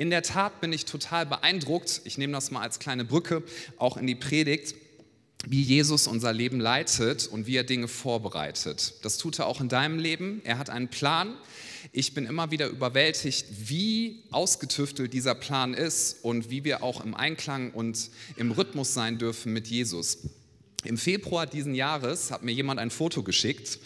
In der Tat bin ich total beeindruckt, ich nehme das mal als kleine Brücke auch in die Predigt, wie Jesus unser Leben leitet und wie er Dinge vorbereitet. Das tut er auch in deinem Leben. Er hat einen Plan. Ich bin immer wieder überwältigt, wie ausgetüftelt dieser Plan ist und wie wir auch im Einklang und im Rhythmus sein dürfen mit Jesus. Im Februar diesen Jahres hat mir jemand ein Foto geschickt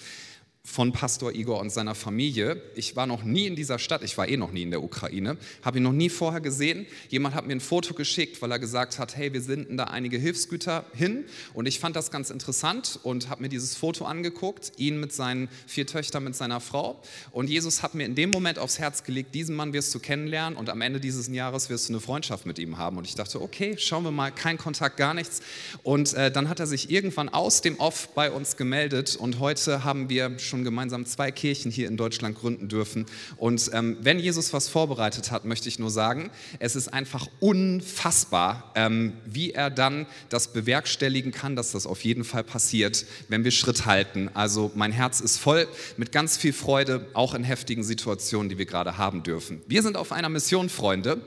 von Pastor Igor und seiner Familie. Ich war noch nie in dieser Stadt, ich war eh noch nie in der Ukraine, habe ihn noch nie vorher gesehen. Jemand hat mir ein Foto geschickt, weil er gesagt hat, hey, wir senden da einige Hilfsgüter hin. Und ich fand das ganz interessant und habe mir dieses Foto angeguckt, ihn mit seinen vier Töchtern, mit seiner Frau. Und Jesus hat mir in dem Moment aufs Herz gelegt, diesen Mann wirst du kennenlernen und am Ende dieses Jahres wirst du eine Freundschaft mit ihm haben. Und ich dachte, okay, schauen wir mal, kein Kontakt, gar nichts. Und äh, dann hat er sich irgendwann aus dem Off bei uns gemeldet und heute haben wir schon schon gemeinsam zwei Kirchen hier in Deutschland gründen dürfen. Und ähm, wenn Jesus was vorbereitet hat, möchte ich nur sagen, es ist einfach unfassbar, ähm, wie er dann das bewerkstelligen kann, dass das auf jeden Fall passiert, wenn wir Schritt halten. Also mein Herz ist voll mit ganz viel Freude, auch in heftigen Situationen, die wir gerade haben dürfen. Wir sind auf einer Mission, Freunde,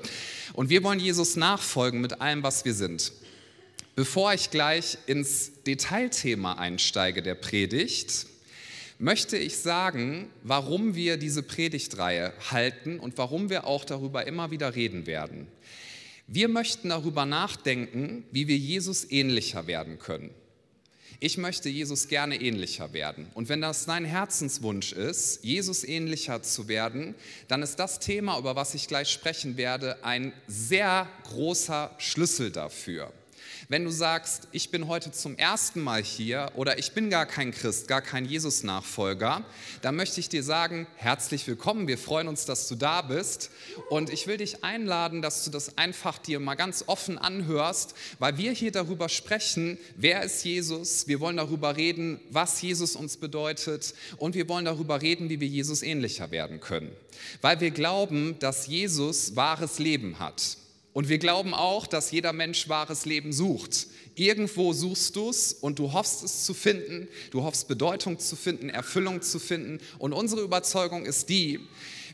und wir wollen Jesus nachfolgen mit allem, was wir sind. Bevor ich gleich ins Detailthema einsteige der Predigt, möchte ich sagen, warum wir diese Predigtreihe halten und warum wir auch darüber immer wieder reden werden. Wir möchten darüber nachdenken, wie wir Jesus ähnlicher werden können. Ich möchte Jesus gerne ähnlicher werden. Und wenn das dein Herzenswunsch ist, Jesus ähnlicher zu werden, dann ist das Thema, über was ich gleich sprechen werde, ein sehr großer Schlüssel dafür. Wenn du sagst, ich bin heute zum ersten Mal hier oder ich bin gar kein Christ, gar kein Jesus-Nachfolger, dann möchte ich dir sagen, herzlich willkommen. Wir freuen uns, dass du da bist. Und ich will dich einladen, dass du das einfach dir mal ganz offen anhörst, weil wir hier darüber sprechen, wer ist Jesus. Wir wollen darüber reden, was Jesus uns bedeutet. Und wir wollen darüber reden, wie wir Jesus ähnlicher werden können. Weil wir glauben, dass Jesus wahres Leben hat. Und wir glauben auch, dass jeder Mensch wahres Leben sucht. Irgendwo suchst du es und du hoffst es zu finden, du hoffst Bedeutung zu finden, Erfüllung zu finden. Und unsere Überzeugung ist die,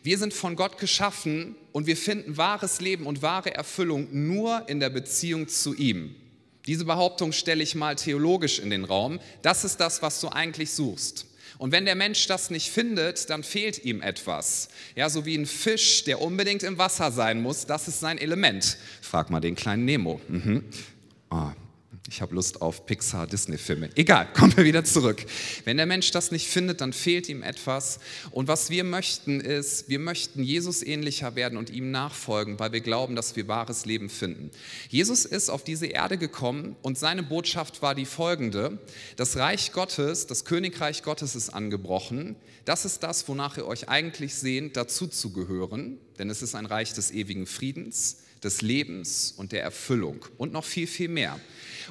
wir sind von Gott geschaffen und wir finden wahres Leben und wahre Erfüllung nur in der Beziehung zu ihm. Diese Behauptung stelle ich mal theologisch in den Raum. Das ist das, was du eigentlich suchst. Und wenn der Mensch das nicht findet, dann fehlt ihm etwas. Ja, so wie ein Fisch, der unbedingt im Wasser sein muss, das ist sein Element. Frag mal den kleinen Nemo. Mhm. Oh, ich habe Lust auf Pixar, Disney-Filme. Egal, kommen wir wieder zurück. Wenn der Mensch das nicht findet, dann fehlt ihm etwas. Und was wir möchten ist, wir möchten Jesus ähnlicher werden und ihm nachfolgen, weil wir glauben, dass wir wahres Leben finden. Jesus ist auf diese Erde gekommen und seine Botschaft war die folgende. Das Reich Gottes, das Königreich Gottes ist angebrochen. Das ist das, wonach ihr euch eigentlich sehnt, dazu zu gehören. Denn es ist ein Reich des ewigen Friedens, des Lebens und der Erfüllung und noch viel, viel mehr.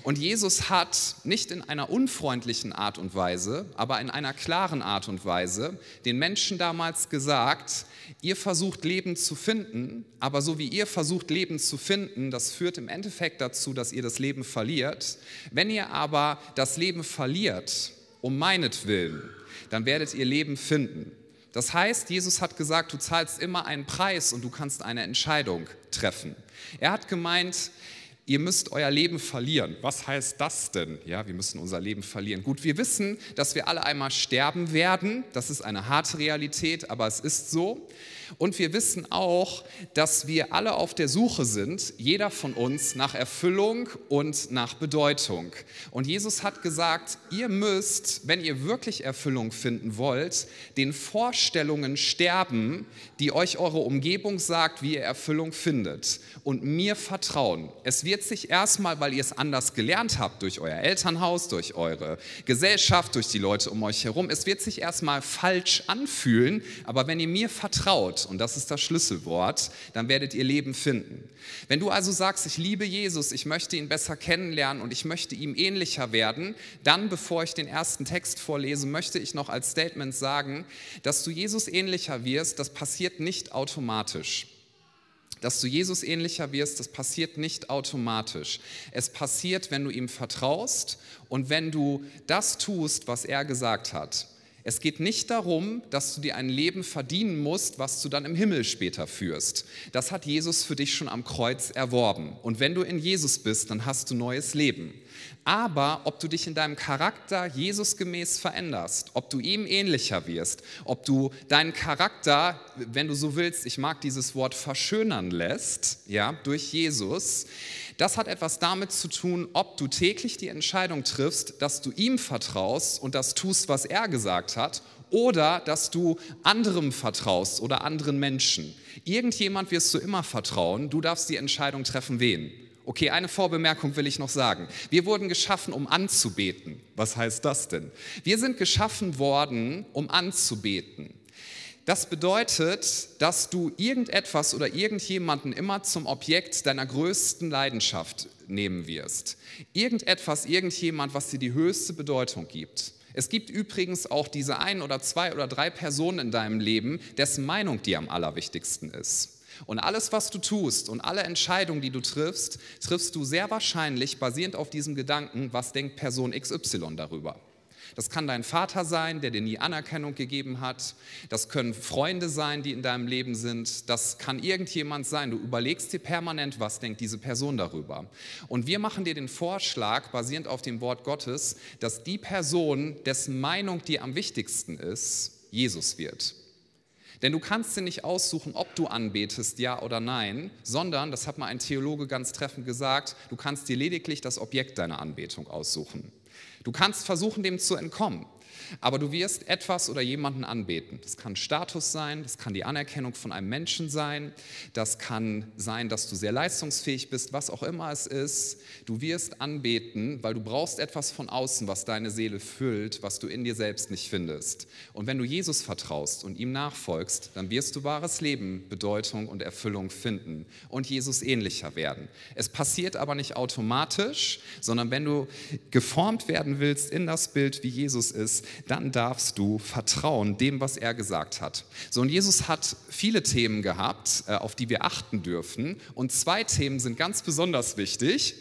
Und Jesus hat nicht in einer unfreundlichen Art und Weise, aber in einer klaren Art und Weise den Menschen damals gesagt, ihr versucht Leben zu finden, aber so wie ihr versucht Leben zu finden, das führt im Endeffekt dazu, dass ihr das Leben verliert. Wenn ihr aber das Leben verliert, um meinetwillen, dann werdet ihr Leben finden. Das heißt, Jesus hat gesagt, du zahlst immer einen Preis und du kannst eine Entscheidung treffen. Er hat gemeint, ihr müsst euer Leben verlieren. Was heißt das denn? Ja, wir müssen unser Leben verlieren. Gut, wir wissen, dass wir alle einmal sterben werden. Das ist eine harte Realität, aber es ist so. Und wir wissen auch, dass wir alle auf der Suche sind, jeder von uns, nach Erfüllung und nach Bedeutung. Und Jesus hat gesagt, ihr müsst, wenn ihr wirklich Erfüllung finden wollt, den Vorstellungen sterben, die euch eure Umgebung sagt, wie ihr Erfüllung findet. Und mir vertrauen. Es wird sich erstmal, weil ihr es anders gelernt habt, durch euer Elternhaus, durch eure Gesellschaft, durch die Leute um euch herum, es wird sich erstmal falsch anfühlen, aber wenn ihr mir vertraut, und das ist das Schlüsselwort, dann werdet ihr Leben finden. Wenn du also sagst, ich liebe Jesus, ich möchte ihn besser kennenlernen und ich möchte ihm ähnlicher werden, dann, bevor ich den ersten Text vorlese, möchte ich noch als Statement sagen, dass du Jesus ähnlicher wirst, das passiert nicht automatisch. Dass du Jesus ähnlicher wirst, das passiert nicht automatisch. Es passiert, wenn du ihm vertraust und wenn du das tust, was er gesagt hat. Es geht nicht darum, dass du dir ein Leben verdienen musst, was du dann im Himmel später führst. Das hat Jesus für dich schon am Kreuz erworben. Und wenn du in Jesus bist, dann hast du neues Leben. Aber ob du dich in deinem Charakter Jesusgemäß veränderst, ob du ihm ähnlicher wirst, ob du deinen Charakter, wenn du so willst, ich mag dieses Wort verschönern lässt, ja, durch Jesus, das hat etwas damit zu tun, ob du täglich die Entscheidung triffst, dass du ihm vertraust und das tust, was er gesagt hat, oder dass du anderem vertraust oder anderen Menschen. Irgendjemand wirst du immer vertrauen, du darfst die Entscheidung treffen, wen. Okay, eine Vorbemerkung will ich noch sagen. Wir wurden geschaffen, um anzubeten. Was heißt das denn? Wir sind geschaffen worden, um anzubeten. Das bedeutet, dass du irgendetwas oder irgendjemanden immer zum Objekt deiner größten Leidenschaft nehmen wirst. Irgendetwas, irgendjemand, was dir die höchste Bedeutung gibt. Es gibt übrigens auch diese ein oder zwei oder drei Personen in deinem Leben, dessen Meinung dir am allerwichtigsten ist. Und alles, was du tust und alle Entscheidungen, die du triffst, triffst du sehr wahrscheinlich basierend auf diesem Gedanken, was denkt Person XY darüber. Das kann dein Vater sein, der dir nie Anerkennung gegeben hat. Das können Freunde sein, die in deinem Leben sind. Das kann irgendjemand sein. Du überlegst dir permanent, was denkt diese Person darüber. Und wir machen dir den Vorschlag, basierend auf dem Wort Gottes, dass die Person, dessen Meinung dir am wichtigsten ist, Jesus wird. Denn du kannst dir nicht aussuchen, ob du anbetest, ja oder nein, sondern, das hat mal ein Theologe ganz treffend gesagt, du kannst dir lediglich das Objekt deiner Anbetung aussuchen. Du kannst versuchen, dem zu entkommen. Aber du wirst etwas oder jemanden anbeten. Das kann Status sein, das kann die Anerkennung von einem Menschen sein, das kann sein, dass du sehr leistungsfähig bist, was auch immer es ist. Du wirst anbeten, weil du brauchst etwas von außen, was deine Seele füllt, was du in dir selbst nicht findest. Und wenn du Jesus vertraust und ihm nachfolgst, dann wirst du wahres Leben, Bedeutung und Erfüllung finden und Jesus ähnlicher werden. Es passiert aber nicht automatisch, sondern wenn du geformt werden willst in das Bild, wie Jesus ist, dann darfst du vertrauen dem, was er gesagt hat. So, und Jesus hat viele Themen gehabt, äh, auf die wir achten dürfen. Und zwei Themen sind ganz besonders wichtig.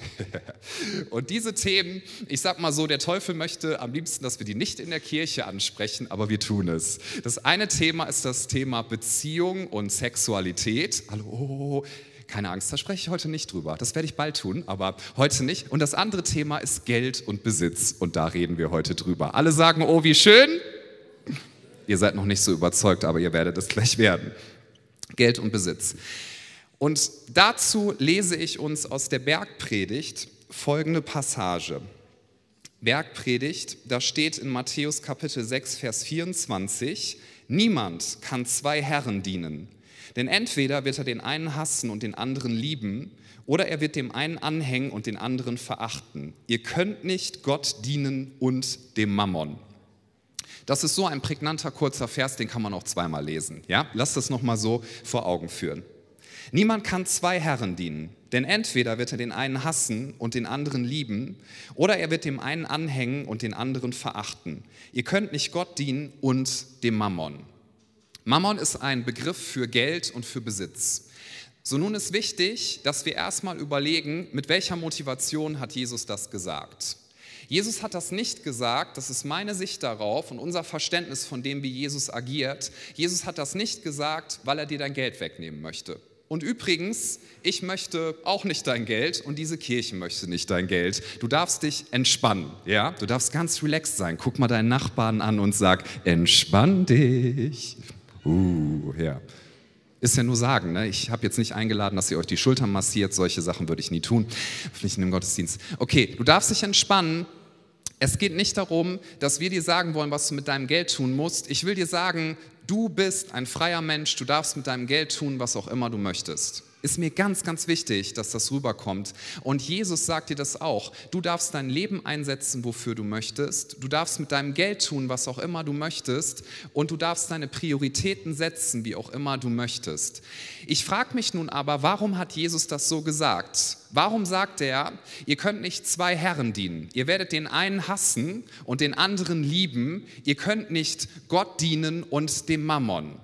und diese Themen, ich sag mal so, der Teufel möchte am liebsten, dass wir die nicht in der Kirche ansprechen, aber wir tun es. Das eine Thema ist das Thema Beziehung und Sexualität. Hallo, keine Angst, da spreche ich heute nicht drüber. Das werde ich bald tun, aber heute nicht. Und das andere Thema ist Geld und Besitz. Und da reden wir heute drüber. Alle sagen, oh, wie schön. Ihr seid noch nicht so überzeugt, aber ihr werdet es gleich werden. Geld und Besitz. Und dazu lese ich uns aus der Bergpredigt folgende Passage. Bergpredigt, da steht in Matthäus Kapitel 6, Vers 24, niemand kann zwei Herren dienen. Denn entweder wird er den einen hassen und den anderen lieben, oder er wird dem einen anhängen und den anderen verachten. Ihr könnt nicht Gott dienen und dem Mammon. Das ist so ein prägnanter kurzer Vers, den kann man auch zweimal lesen. Ja? Lasst das nochmal so vor Augen führen. Niemand kann zwei Herren dienen, denn entweder wird er den einen hassen und den anderen lieben, oder er wird dem einen anhängen und den anderen verachten. Ihr könnt nicht Gott dienen und dem Mammon. Mammon ist ein Begriff für Geld und für Besitz. So nun ist wichtig, dass wir erstmal überlegen, mit welcher Motivation hat Jesus das gesagt. Jesus hat das nicht gesagt, das ist meine Sicht darauf und unser Verständnis von dem, wie Jesus agiert. Jesus hat das nicht gesagt, weil er dir dein Geld wegnehmen möchte. Und übrigens, ich möchte auch nicht dein Geld und diese Kirche möchte nicht dein Geld. Du darfst dich entspannen, ja? Du darfst ganz relaxed sein. Guck mal deinen Nachbarn an und sag, entspann dich. Uh, ja. Ist ja nur sagen, ne? ich habe jetzt nicht eingeladen, dass ihr euch die Schultern massiert, solche Sachen würde ich nie tun, nicht in dem Gottesdienst. Okay, du darfst dich entspannen. Es geht nicht darum, dass wir dir sagen wollen, was du mit deinem Geld tun musst. Ich will dir sagen, du bist ein freier Mensch, du darfst mit deinem Geld tun, was auch immer du möchtest ist mir ganz, ganz wichtig, dass das rüberkommt. Und Jesus sagt dir das auch. Du darfst dein Leben einsetzen, wofür du möchtest. Du darfst mit deinem Geld tun, was auch immer du möchtest. Und du darfst deine Prioritäten setzen, wie auch immer du möchtest. Ich frage mich nun aber, warum hat Jesus das so gesagt? Warum sagt er, ihr könnt nicht zwei Herren dienen? Ihr werdet den einen hassen und den anderen lieben. Ihr könnt nicht Gott dienen und dem Mammon.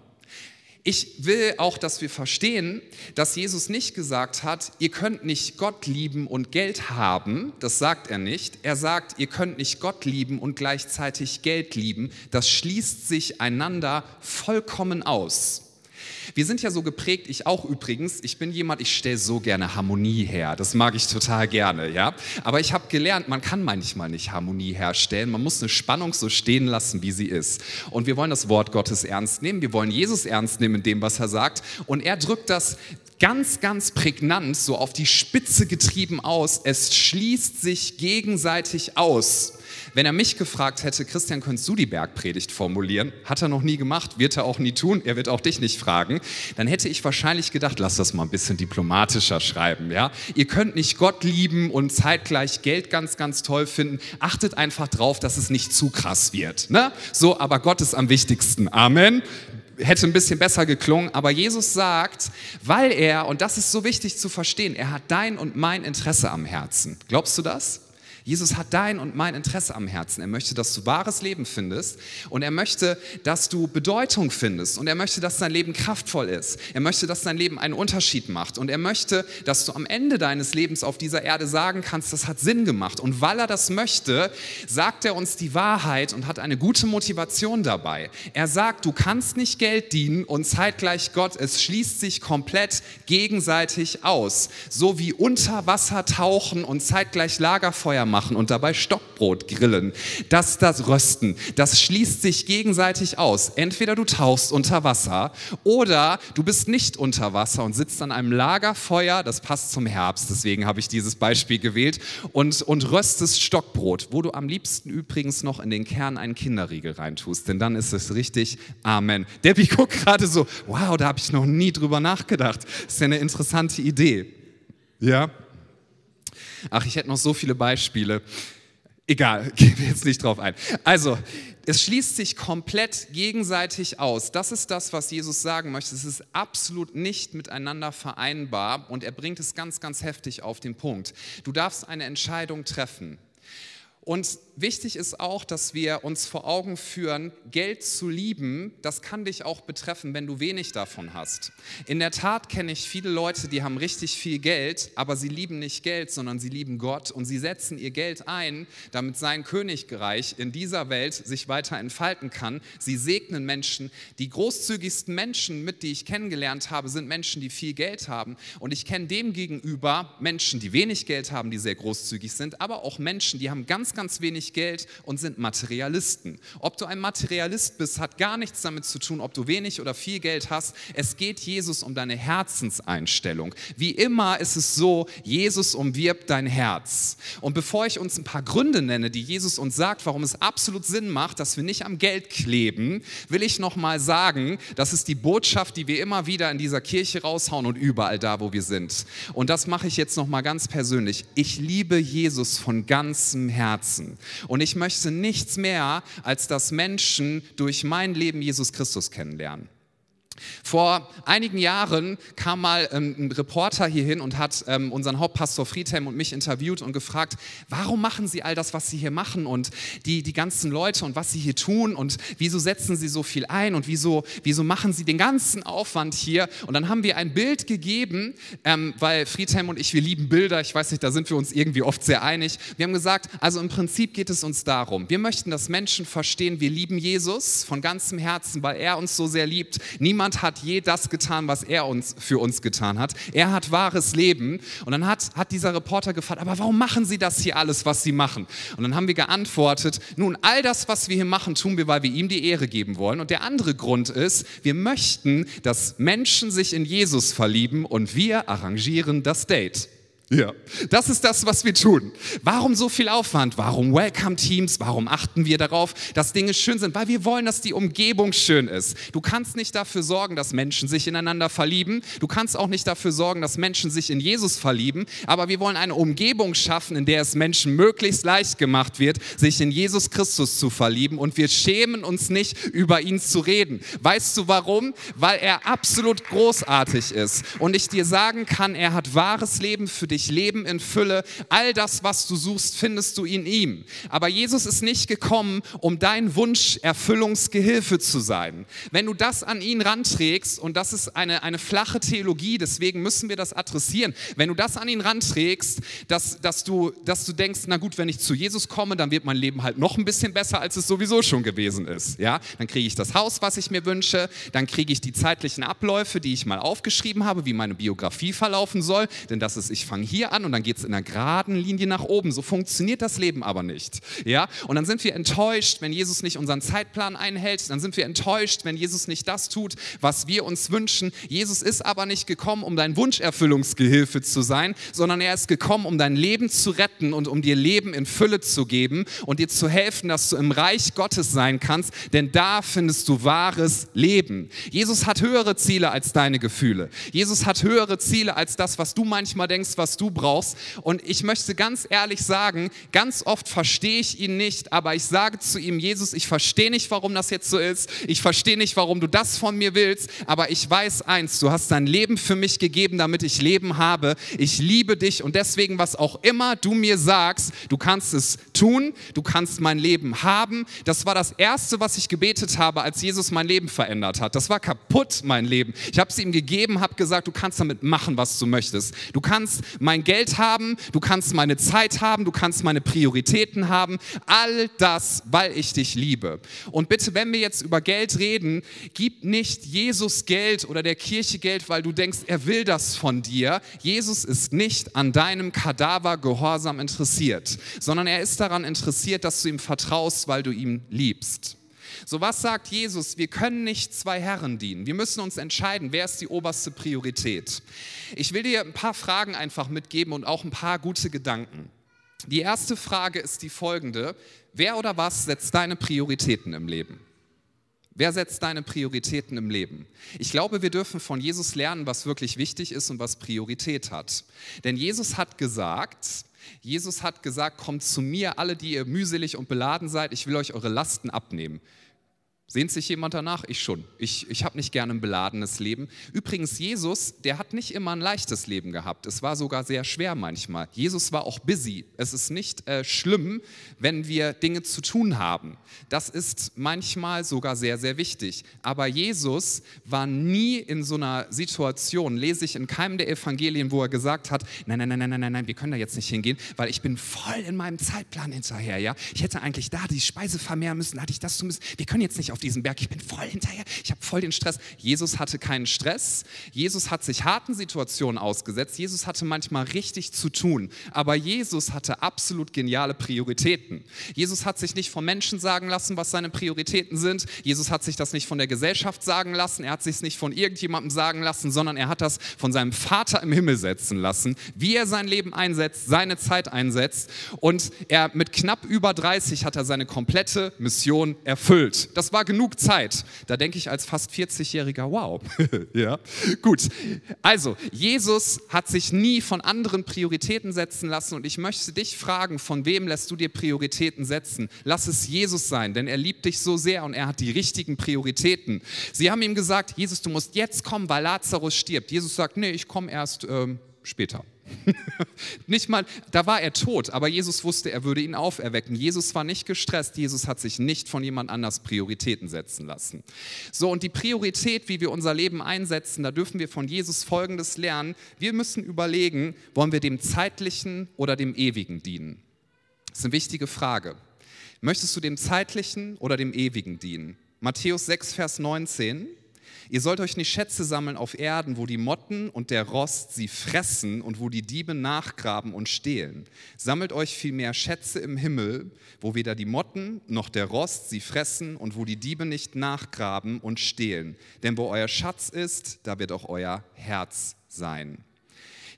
Ich will auch, dass wir verstehen, dass Jesus nicht gesagt hat, ihr könnt nicht Gott lieben und Geld haben. Das sagt er nicht. Er sagt, ihr könnt nicht Gott lieben und gleichzeitig Geld lieben. Das schließt sich einander vollkommen aus. Wir sind ja so geprägt, ich auch übrigens, ich bin jemand, ich stelle so gerne Harmonie her. Das mag ich total gerne, ja. Aber ich habe gelernt, man kann manchmal nicht Harmonie herstellen. Man muss eine Spannung so stehen lassen, wie sie ist. Und wir wollen das Wort Gottes ernst nehmen. Wir wollen Jesus ernst nehmen in dem, was er sagt. Und er drückt das ganz, ganz prägnant so auf die Spitze getrieben aus. Es schließt sich gegenseitig aus. Wenn er mich gefragt hätte, Christian, könntest du die Bergpredigt formulieren? Hat er noch nie gemacht, wird er auch nie tun, er wird auch dich nicht fragen. Dann hätte ich wahrscheinlich gedacht, lass das mal ein bisschen diplomatischer schreiben. Ja? Ihr könnt nicht Gott lieben und zeitgleich Geld ganz, ganz toll finden. Achtet einfach drauf, dass es nicht zu krass wird. Ne? So, aber Gott ist am wichtigsten. Amen hätte ein bisschen besser geklungen, aber Jesus sagt, weil er, und das ist so wichtig zu verstehen, er hat dein und mein Interesse am Herzen. Glaubst du das? Jesus hat dein und mein Interesse am Herzen. Er möchte, dass du wahres Leben findest und er möchte, dass du Bedeutung findest und er möchte, dass dein Leben kraftvoll ist. Er möchte, dass dein Leben einen Unterschied macht und er möchte, dass du am Ende deines Lebens auf dieser Erde sagen kannst, das hat Sinn gemacht. Und weil er das möchte, sagt er uns die Wahrheit und hat eine gute Motivation dabei. Er sagt, du kannst nicht Geld dienen und zeitgleich Gott. Es schließt sich komplett gegenseitig aus. So wie unter Wasser tauchen und zeitgleich Lagerfeuer machen machen und dabei Stockbrot grillen. Das, das Rösten, das schließt sich gegenseitig aus. Entweder du tauchst unter Wasser oder du bist nicht unter Wasser und sitzt an einem Lagerfeuer, das passt zum Herbst, deswegen habe ich dieses Beispiel gewählt, und, und röstest Stockbrot, wo du am liebsten übrigens noch in den Kern einen Kinderriegel reintust, denn dann ist es richtig Amen. Debbie guckt gerade so, wow, da habe ich noch nie drüber nachgedacht. Das ist ja eine interessante Idee. Ja, Ach, ich hätte noch so viele Beispiele. Egal, gehen wir jetzt nicht drauf ein. Also, es schließt sich komplett gegenseitig aus. Das ist das, was Jesus sagen möchte. Es ist absolut nicht miteinander vereinbar und er bringt es ganz, ganz heftig auf den Punkt. Du darfst eine Entscheidung treffen. Und wichtig ist auch, dass wir uns vor Augen führen, Geld zu lieben, das kann dich auch betreffen, wenn du wenig davon hast. In der Tat kenne ich viele Leute, die haben richtig viel Geld, aber sie lieben nicht Geld, sondern sie lieben Gott und sie setzen ihr Geld ein, damit sein Königreich in dieser Welt sich weiter entfalten kann. Sie segnen Menschen. Die großzügigsten Menschen, mit die ich kennengelernt habe, sind Menschen, die viel Geld haben. Und ich kenne dem gegenüber Menschen, die wenig Geld haben, die sehr großzügig sind, aber auch Menschen, die haben ganz ganz wenig Geld und sind Materialisten. Ob du ein Materialist bist, hat gar nichts damit zu tun, ob du wenig oder viel Geld hast. Es geht Jesus um deine Herzenseinstellung. Wie immer ist es so, Jesus umwirbt dein Herz. Und bevor ich uns ein paar Gründe nenne, die Jesus uns sagt, warum es absolut Sinn macht, dass wir nicht am Geld kleben, will ich noch mal sagen, das ist die Botschaft, die wir immer wieder in dieser Kirche raushauen und überall da, wo wir sind. Und das mache ich jetzt noch mal ganz persönlich. Ich liebe Jesus von ganzem Herzen. Und ich möchte nichts mehr, als dass Menschen durch mein Leben Jesus Christus kennenlernen. Vor einigen Jahren kam mal ähm, ein Reporter hierhin und hat ähm, unseren Hauptpastor Friedhelm und mich interviewt und gefragt, warum machen Sie all das, was Sie hier machen und die, die ganzen Leute und was Sie hier tun und wieso setzen Sie so viel ein und wieso, wieso machen Sie den ganzen Aufwand hier? Und dann haben wir ein Bild gegeben, ähm, weil Friedhelm und ich, wir lieben Bilder, ich weiß nicht, da sind wir uns irgendwie oft sehr einig. Wir haben gesagt, also im Prinzip geht es uns darum, wir möchten, dass Menschen verstehen, wir lieben Jesus von ganzem Herzen, weil er uns so sehr liebt. Niemand Niemand hat je das getan, was er uns für uns getan hat. Er hat wahres Leben. Und dann hat, hat dieser Reporter gefragt, aber warum machen Sie das hier alles, was Sie machen? Und dann haben wir geantwortet, nun, all das, was wir hier machen, tun wir, weil wir ihm die Ehre geben wollen. Und der andere Grund ist, wir möchten, dass Menschen sich in Jesus verlieben und wir arrangieren das Date. Ja, das ist das, was wir tun. Warum so viel Aufwand? Warum Welcome-Teams? Warum achten wir darauf, dass Dinge schön sind? Weil wir wollen, dass die Umgebung schön ist. Du kannst nicht dafür sorgen, dass Menschen sich ineinander verlieben. Du kannst auch nicht dafür sorgen, dass Menschen sich in Jesus verlieben. Aber wir wollen eine Umgebung schaffen, in der es Menschen möglichst leicht gemacht wird, sich in Jesus Christus zu verlieben. Und wir schämen uns nicht, über ihn zu reden. Weißt du warum? Weil er absolut großartig ist. Und ich dir sagen kann, er hat wahres Leben für dich dich Leben in Fülle. All das, was du suchst, findest du in ihm. Aber Jesus ist nicht gekommen, um dein Wunsch Erfüllungsgehilfe zu sein. Wenn du das an ihn ranträgst, und das ist eine, eine flache Theologie, deswegen müssen wir das adressieren, wenn du das an ihn ranträgst, dass, dass, du, dass du denkst, na gut, wenn ich zu Jesus komme, dann wird mein Leben halt noch ein bisschen besser, als es sowieso schon gewesen ist. Ja? Dann kriege ich das Haus, was ich mir wünsche, dann kriege ich die zeitlichen Abläufe, die ich mal aufgeschrieben habe, wie meine Biografie verlaufen soll, denn das ist, ich fange hier an und dann geht es in einer geraden Linie nach oben. So funktioniert das Leben aber nicht. Ja? Und dann sind wir enttäuscht, wenn Jesus nicht unseren Zeitplan einhält, dann sind wir enttäuscht, wenn Jesus nicht das tut, was wir uns wünschen. Jesus ist aber nicht gekommen, um dein Wunscherfüllungsgehilfe zu sein, sondern er ist gekommen, um dein Leben zu retten und um dir Leben in Fülle zu geben und dir zu helfen, dass du im Reich Gottes sein kannst, denn da findest du wahres Leben. Jesus hat höhere Ziele als deine Gefühle. Jesus hat höhere Ziele als das, was du manchmal denkst, was du brauchst. Und ich möchte ganz ehrlich sagen, ganz oft verstehe ich ihn nicht, aber ich sage zu ihm, Jesus, ich verstehe nicht, warum das jetzt so ist. Ich verstehe nicht, warum du das von mir willst, aber ich weiß eins, du hast dein Leben für mich gegeben, damit ich Leben habe. Ich liebe dich und deswegen, was auch immer du mir sagst, du kannst es tun, du kannst mein Leben haben. Das war das Erste, was ich gebetet habe, als Jesus mein Leben verändert hat. Das war kaputt, mein Leben. Ich habe es ihm gegeben, habe gesagt, du kannst damit machen, was du möchtest. Du kannst mein Geld haben, du kannst meine Zeit haben, du kannst meine Prioritäten haben. All das, weil ich dich liebe. Und bitte, wenn wir jetzt über Geld reden, gib nicht Jesus Geld oder der Kirche Geld, weil du denkst, er will das von dir. Jesus ist nicht an deinem Kadaver Gehorsam interessiert, sondern er ist daran interessiert, dass du ihm vertraust, weil du ihm liebst. So was sagt Jesus? Wir können nicht zwei Herren dienen. Wir müssen uns entscheiden, wer ist die oberste Priorität. Ich will dir ein paar Fragen einfach mitgeben und auch ein paar gute Gedanken. Die erste Frage ist die folgende. Wer oder was setzt deine Prioritäten im Leben? Wer setzt deine Prioritäten im Leben? Ich glaube, wir dürfen von Jesus lernen, was wirklich wichtig ist und was Priorität hat. Denn Jesus hat gesagt, Jesus hat gesagt, kommt zu mir, alle, die ihr mühselig und beladen seid, ich will euch eure Lasten abnehmen. Sehnt sich jemand danach? Ich schon. Ich, ich habe nicht gerne ein beladenes Leben. Übrigens, Jesus, der hat nicht immer ein leichtes Leben gehabt. Es war sogar sehr schwer manchmal. Jesus war auch busy. Es ist nicht äh, schlimm, wenn wir Dinge zu tun haben. Das ist manchmal sogar sehr, sehr wichtig. Aber Jesus war nie in so einer Situation, lese ich in keinem der Evangelien, wo er gesagt hat, nein, nein, nein, nein, nein, nein, wir können da jetzt nicht hingehen, weil ich bin voll in meinem Zeitplan hinterher. Ja? Ich hätte eigentlich da die Speise vermehren müssen, hatte ich das tun müssen. Wir können jetzt nicht auf auf diesem Berg, ich bin voll hinterher, ich habe voll den Stress. Jesus hatte keinen Stress, Jesus hat sich harten Situationen ausgesetzt, Jesus hatte manchmal richtig zu tun, aber Jesus hatte absolut geniale Prioritäten. Jesus hat sich nicht von Menschen sagen lassen, was seine Prioritäten sind, Jesus hat sich das nicht von der Gesellschaft sagen lassen, er hat sich nicht von irgendjemandem sagen lassen, sondern er hat das von seinem Vater im Himmel setzen lassen, wie er sein Leben einsetzt, seine Zeit einsetzt. Und er mit knapp über 30 hat er seine komplette Mission erfüllt. Das war genug Zeit. Da denke ich als fast 40-Jähriger, wow. ja, gut. Also, Jesus hat sich nie von anderen Prioritäten setzen lassen und ich möchte dich fragen, von wem lässt du dir Prioritäten setzen? Lass es Jesus sein, denn er liebt dich so sehr und er hat die richtigen Prioritäten. Sie haben ihm gesagt, Jesus, du musst jetzt kommen, weil Lazarus stirbt. Jesus sagt, nee, ich komme erst ähm, später. nicht mal, da war er tot, aber Jesus wusste, er würde ihn auferwecken. Jesus war nicht gestresst, Jesus hat sich nicht von jemand anders Prioritäten setzen lassen. So, und die Priorität, wie wir unser Leben einsetzen, da dürfen wir von Jesus Folgendes lernen. Wir müssen überlegen, wollen wir dem Zeitlichen oder dem Ewigen dienen? Das ist eine wichtige Frage. Möchtest du dem Zeitlichen oder dem Ewigen dienen? Matthäus 6, Vers 19. Ihr sollt euch nicht Schätze sammeln auf Erden, wo die Motten und der Rost sie fressen und wo die Diebe nachgraben und stehlen. Sammelt euch vielmehr Schätze im Himmel, wo weder die Motten noch der Rost sie fressen und wo die Diebe nicht nachgraben und stehlen. Denn wo euer Schatz ist, da wird auch euer Herz sein.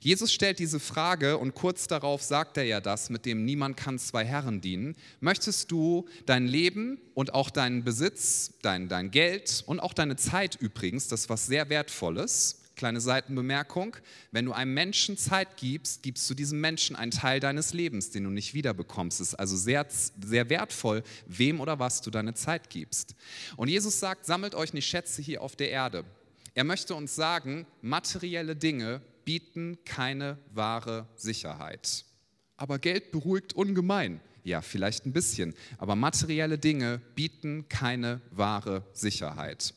Jesus stellt diese Frage und kurz darauf sagt er ja das, mit dem niemand kann zwei Herren dienen. Möchtest du dein Leben und auch deinen Besitz, dein, dein Geld und auch deine Zeit übrigens, das ist was sehr Wertvolles, kleine Seitenbemerkung, wenn du einem Menschen Zeit gibst, gibst du diesem Menschen einen Teil deines Lebens, den du nicht wiederbekommst. Es ist also sehr, sehr wertvoll, wem oder was du deine Zeit gibst. Und Jesus sagt, sammelt euch nicht Schätze hier auf der Erde. Er möchte uns sagen, materielle Dinge bieten keine wahre Sicherheit. Aber Geld beruhigt ungemein. Ja, vielleicht ein bisschen, aber materielle Dinge bieten keine wahre Sicherheit.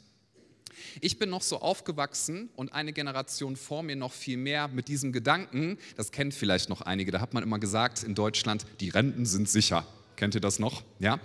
Ich bin noch so aufgewachsen und eine Generation vor mir noch viel mehr mit diesem Gedanken, das kennt vielleicht noch einige, da hat man immer gesagt in Deutschland, die Renten sind sicher. Kennt ihr das noch? Ja.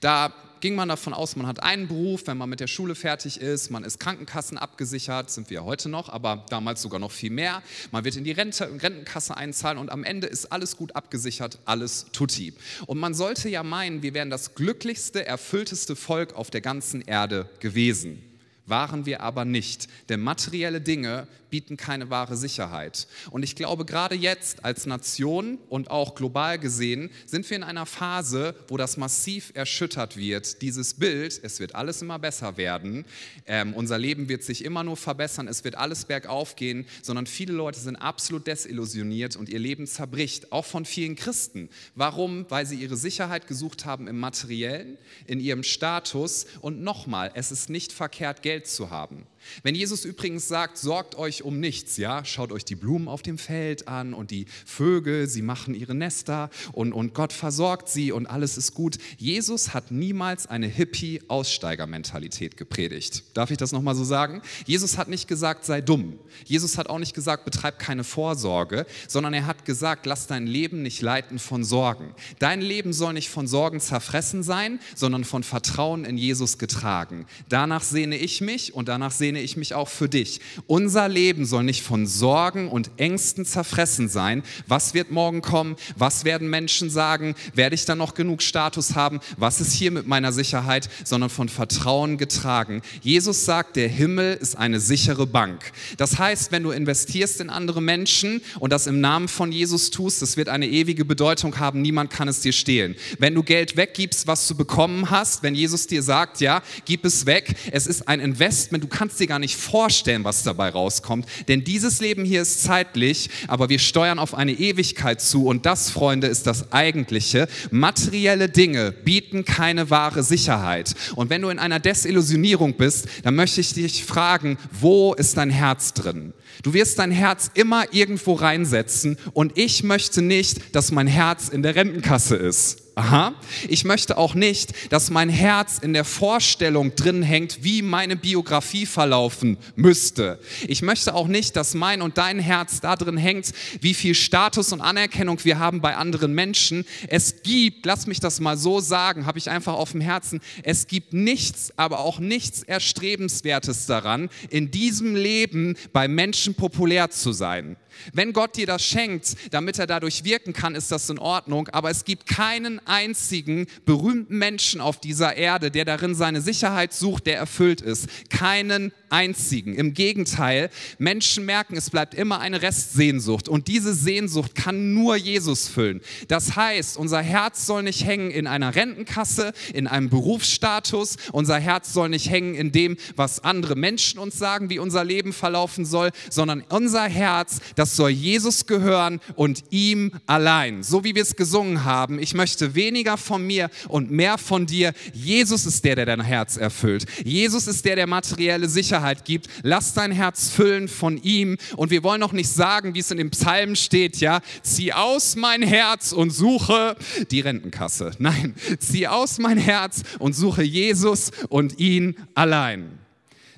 Da ging man davon aus, man hat einen Beruf, wenn man mit der Schule fertig ist, man ist Krankenkassen abgesichert, sind wir heute noch, aber damals sogar noch viel mehr. Man wird in die Rente, Rentenkasse einzahlen und am Ende ist alles gut abgesichert, alles tutti. Und man sollte ja meinen, wir wären das glücklichste, erfüllteste Volk auf der ganzen Erde gewesen waren wir aber nicht. Denn materielle Dinge bieten keine wahre Sicherheit. Und ich glaube, gerade jetzt als Nation und auch global gesehen sind wir in einer Phase, wo das massiv erschüttert wird. Dieses Bild, es wird alles immer besser werden, ähm, unser Leben wird sich immer nur verbessern, es wird alles bergauf gehen, sondern viele Leute sind absolut desillusioniert und ihr Leben zerbricht, auch von vielen Christen. Warum? Weil sie ihre Sicherheit gesucht haben im materiellen, in ihrem Status. Und nochmal, es ist nicht verkehrt, Geld zu haben. Wenn Jesus übrigens sagt, sorgt euch um nichts, ja, schaut euch die Blumen auf dem Feld an und die Vögel, sie machen ihre Nester und, und Gott versorgt sie und alles ist gut. Jesus hat niemals eine Hippie-Aussteigermentalität gepredigt. Darf ich das nochmal so sagen? Jesus hat nicht gesagt, sei dumm. Jesus hat auch nicht gesagt, betreib keine Vorsorge, sondern er hat gesagt, lass dein Leben nicht leiten von Sorgen. Dein Leben soll nicht von Sorgen zerfressen sein, sondern von Vertrauen in Jesus getragen. Danach sehne ich mich und danach sehne sehne ich mich auch für dich. Unser Leben soll nicht von Sorgen und Ängsten zerfressen sein. Was wird morgen kommen? Was werden Menschen sagen? Werde ich dann noch genug Status haben? Was ist hier mit meiner Sicherheit? Sondern von Vertrauen getragen. Jesus sagt, der Himmel ist eine sichere Bank. Das heißt, wenn du investierst in andere Menschen und das im Namen von Jesus tust, das wird eine ewige Bedeutung haben. Niemand kann es dir stehlen. Wenn du Geld weggibst, was du bekommen hast, wenn Jesus dir sagt, ja, gib es weg, es ist ein Investment, du kannst dir gar nicht vorstellen, was dabei rauskommt. Denn dieses Leben hier ist zeitlich, aber wir steuern auf eine Ewigkeit zu. Und das, Freunde, ist das Eigentliche. Materielle Dinge bieten keine wahre Sicherheit. Und wenn du in einer Desillusionierung bist, dann möchte ich dich fragen, wo ist dein Herz drin? Du wirst dein Herz immer irgendwo reinsetzen und ich möchte nicht, dass mein Herz in der Rentenkasse ist. Aha. Ich möchte auch nicht, dass mein Herz in der Vorstellung drin hängt, wie meine Biografie verlaufen müsste. Ich möchte auch nicht, dass mein und dein Herz da drin hängt, wie viel Status und Anerkennung wir haben bei anderen Menschen. Es gibt, lass mich das mal so sagen, habe ich einfach auf dem Herzen, es gibt nichts, aber auch nichts Erstrebenswertes daran, in diesem Leben bei Menschen populär zu sein. Wenn Gott dir das schenkt, damit er dadurch wirken kann, ist das in Ordnung. Aber es gibt keinen einzigen berühmten Menschen auf dieser Erde, der darin seine Sicherheit sucht, der erfüllt ist. Keinen einzigen. Im Gegenteil, Menschen merken, es bleibt immer eine Restsehnsucht. Und diese Sehnsucht kann nur Jesus füllen. Das heißt, unser Herz soll nicht hängen in einer Rentenkasse, in einem Berufsstatus. Unser Herz soll nicht hängen in dem, was andere Menschen uns sagen, wie unser Leben verlaufen soll, sondern unser Herz, das soll Jesus gehören und ihm allein. So wie wir es gesungen haben, ich möchte weniger von mir und mehr von dir. Jesus ist der, der dein Herz erfüllt. Jesus ist der, der materielle Sicherheit gibt. Lass dein Herz füllen von ihm. Und wir wollen noch nicht sagen, wie es in dem Psalm steht, ja, zieh aus mein Herz und suche die Rentenkasse. Nein, zieh aus mein Herz und suche Jesus und ihn allein.